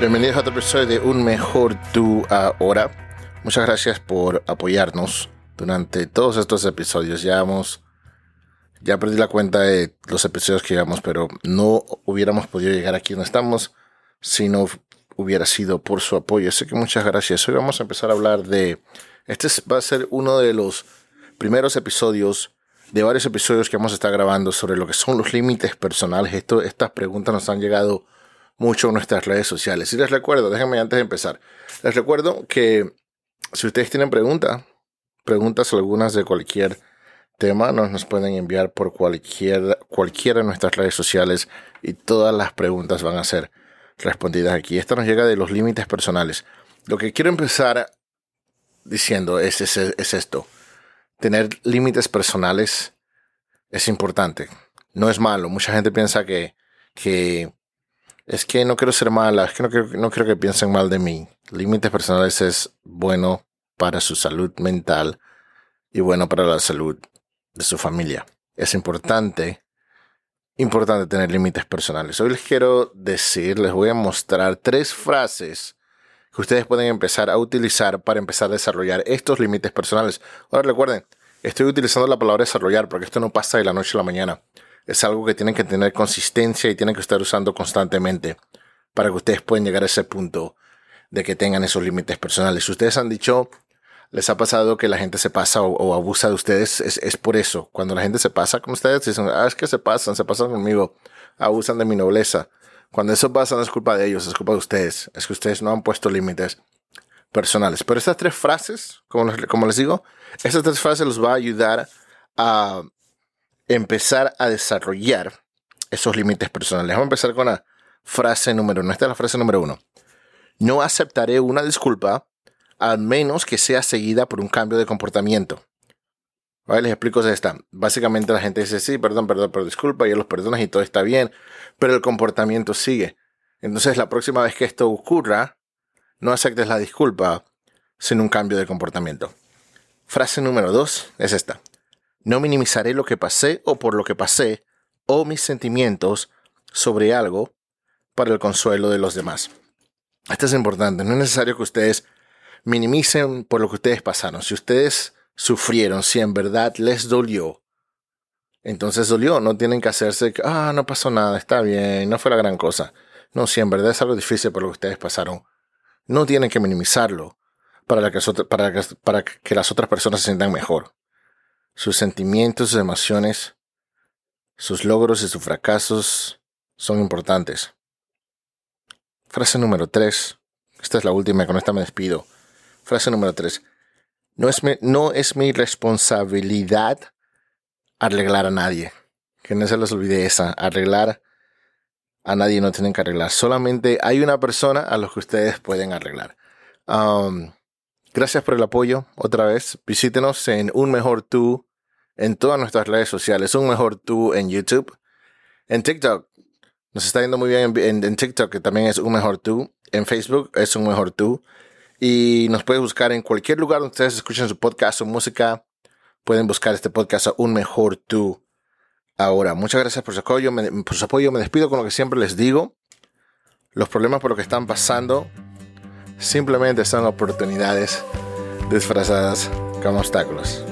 Bienvenidos a otro episodio de Un Mejor Tú Ahora. Muchas gracias por apoyarnos durante todos estos episodios. Ya hemos, ya perdí la cuenta de los episodios que llevamos, pero no hubiéramos podido llegar aquí donde estamos si no hubiera sido por su apoyo. Así que muchas gracias. Hoy vamos a empezar a hablar de, este va a ser uno de los primeros episodios de varios episodios que vamos a estar grabando sobre lo que son los límites personales. Esto, estas preguntas nos han llegado mucho nuestras redes sociales. Y les recuerdo, déjenme antes de empezar, les recuerdo que si ustedes tienen preguntas, preguntas algunas de cualquier tema, nos, nos pueden enviar por cualquier, cualquiera de nuestras redes sociales y todas las preguntas van a ser respondidas aquí. Esto nos llega de los límites personales. Lo que quiero empezar diciendo es, es, es esto tener límites personales es importante. No es malo. Mucha gente piensa que, que es que no quiero ser mala, es que no quiero, no quiero que piensen mal de mí. Límites personales es bueno para su salud mental y bueno para la salud de su familia. Es importante, importante tener límites personales. Hoy les quiero decir, les voy a mostrar tres frases que ustedes pueden empezar a utilizar para empezar a desarrollar estos límites personales. Ahora recuerden, estoy utilizando la palabra desarrollar porque esto no pasa de la noche a la mañana. Es algo que tienen que tener consistencia y tienen que estar usando constantemente para que ustedes puedan llegar a ese punto de que tengan esos límites personales. Ustedes han dicho, les ha pasado que la gente se pasa o, abusa de ustedes, es, es, por eso. Cuando la gente se pasa con ustedes, dicen, ah, es que se pasan, se pasan conmigo, abusan de mi nobleza. Cuando eso pasa no es culpa de ellos, es culpa de ustedes. Es que ustedes no han puesto límites personales. Pero estas tres frases, como, como les digo, estas tres frases los va a ayudar a empezar a desarrollar esos límites personales. Vamos a empezar con la frase número uno. Esta es la frase número uno. No aceptaré una disculpa al menos que sea seguida por un cambio de comportamiento. ¿Vale? Les explico esta. Básicamente la gente dice, sí, perdón, perdón, pero disculpa, y los perdonas y todo está bien, pero el comportamiento sigue. Entonces la próxima vez que esto ocurra, no aceptes la disculpa sin un cambio de comportamiento. Frase número dos es esta. No minimizaré lo que pasé o por lo que pasé o mis sentimientos sobre algo para el consuelo de los demás. Esto es importante. No es necesario que ustedes minimicen por lo que ustedes pasaron. Si ustedes sufrieron, si en verdad les dolió, entonces dolió. No tienen que hacerse, ah, no pasó nada, está bien, no fue la gran cosa. No, si en verdad es algo difícil por lo que ustedes pasaron, no tienen que minimizarlo que, que, para que las otras personas se sientan mejor. Sus sentimientos, sus emociones, sus logros y sus fracasos son importantes. Frase número 3. Esta es la última, con esta me despido. Frase número 3. No es, mi, no es mi responsabilidad arreglar a nadie. Que no se les olvide esa. Arreglar a nadie no tienen que arreglar. Solamente hay una persona a la que ustedes pueden arreglar. Um, gracias por el apoyo. Otra vez, visítenos en Un Mejor Tú en todas nuestras redes sociales. Un Mejor Tú en YouTube. En TikTok. Nos está yendo muy bien en, TikTok, que también es Un Mejor Tú. En Facebook es Un Mejor Tú. Y nos pueden buscar en cualquier lugar donde ustedes escuchen su podcast o música. Pueden buscar este podcast a Un Mejor Tú Ahora, muchas gracias por su apoyo. Por su apoyo me despido con lo que siempre les digo. Los problemas por los que están pasando simplemente son oportunidades disfrazadas como obstáculos.